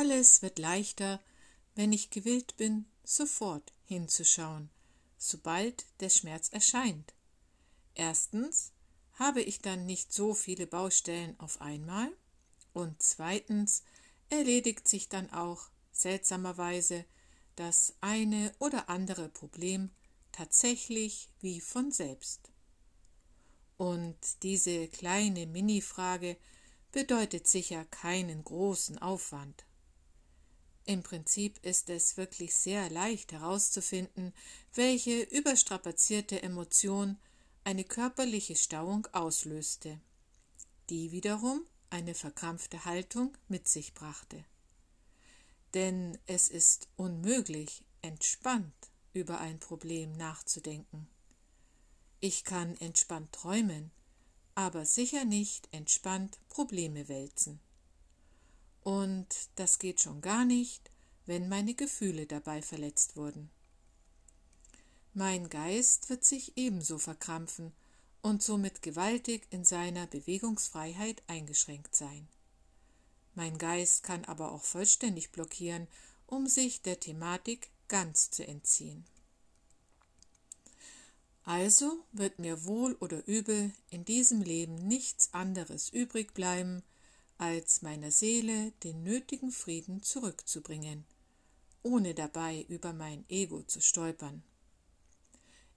alles wird leichter, wenn ich gewillt bin, sofort hinzuschauen, sobald der Schmerz erscheint. Erstens habe ich dann nicht so viele Baustellen auf einmal und zweitens erledigt sich dann auch seltsamerweise das eine oder andere Problem tatsächlich wie von selbst. Und diese kleine Mini-Frage bedeutet sicher keinen großen Aufwand. Im Prinzip ist es wirklich sehr leicht herauszufinden, welche überstrapazierte Emotion eine körperliche Stauung auslöste, die wiederum eine verkrampfte Haltung mit sich brachte. Denn es ist unmöglich, entspannt über ein Problem nachzudenken. Ich kann entspannt träumen, aber sicher nicht entspannt Probleme wälzen. Und das geht schon gar nicht, wenn meine Gefühle dabei verletzt wurden. Mein Geist wird sich ebenso verkrampfen und somit gewaltig in seiner Bewegungsfreiheit eingeschränkt sein. Mein Geist kann aber auch vollständig blockieren, um sich der Thematik ganz zu entziehen. Also wird mir wohl oder übel in diesem Leben nichts anderes übrig bleiben, als meiner Seele den nötigen Frieden zurückzubringen, ohne dabei über mein Ego zu stolpern.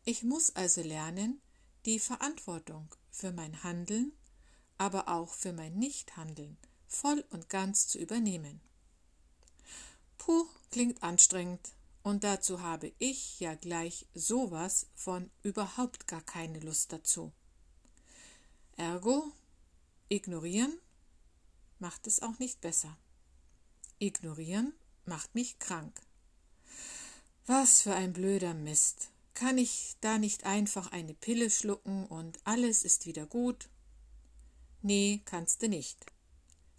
Ich muss also lernen, die Verantwortung für mein Handeln, aber auch für mein Nichthandeln voll und ganz zu übernehmen. Puh, klingt anstrengend, und dazu habe ich ja gleich sowas von überhaupt gar keine Lust dazu. Ergo, ignorieren macht es auch nicht besser. Ignorieren macht mich krank. Was für ein blöder Mist. Kann ich da nicht einfach eine Pille schlucken und alles ist wieder gut? Nee, kannst du nicht.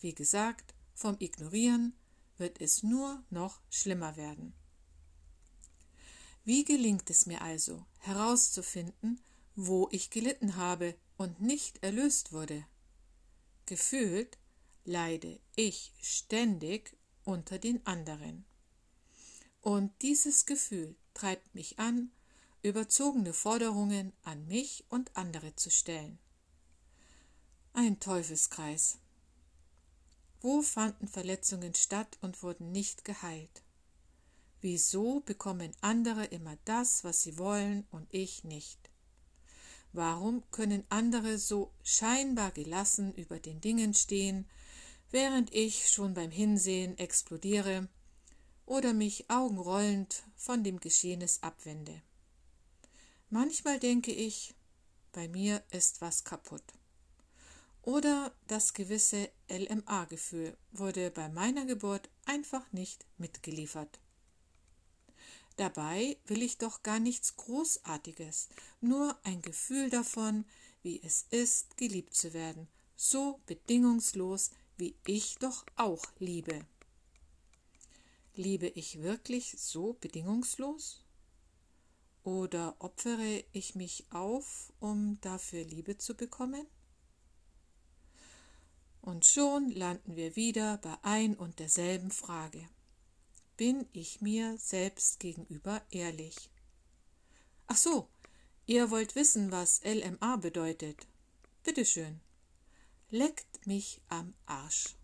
Wie gesagt, vom Ignorieren wird es nur noch schlimmer werden. Wie gelingt es mir also, herauszufinden, wo ich gelitten habe und nicht erlöst wurde? Gefühlt leide ich ständig unter den anderen. Und dieses Gefühl treibt mich an, überzogene Forderungen an mich und andere zu stellen. Ein Teufelskreis. Wo fanden Verletzungen statt und wurden nicht geheilt? Wieso bekommen andere immer das, was sie wollen und ich nicht? Warum können andere so scheinbar gelassen über den Dingen stehen, während ich schon beim Hinsehen explodiere oder mich augenrollend von dem Geschehnis abwende. Manchmal denke ich, bei mir ist was kaputt. Oder das gewisse LMA-Gefühl wurde bei meiner Geburt einfach nicht mitgeliefert. Dabei will ich doch gar nichts Großartiges, nur ein Gefühl davon, wie es ist, geliebt zu werden, so bedingungslos, wie ich doch auch liebe. Liebe ich wirklich so bedingungslos? Oder opfere ich mich auf, um dafür Liebe zu bekommen? Und schon landen wir wieder bei ein und derselben Frage. Bin ich mir selbst gegenüber ehrlich? Ach so, ihr wollt wissen, was LMA bedeutet. Bitteschön leckt mich am Arsch.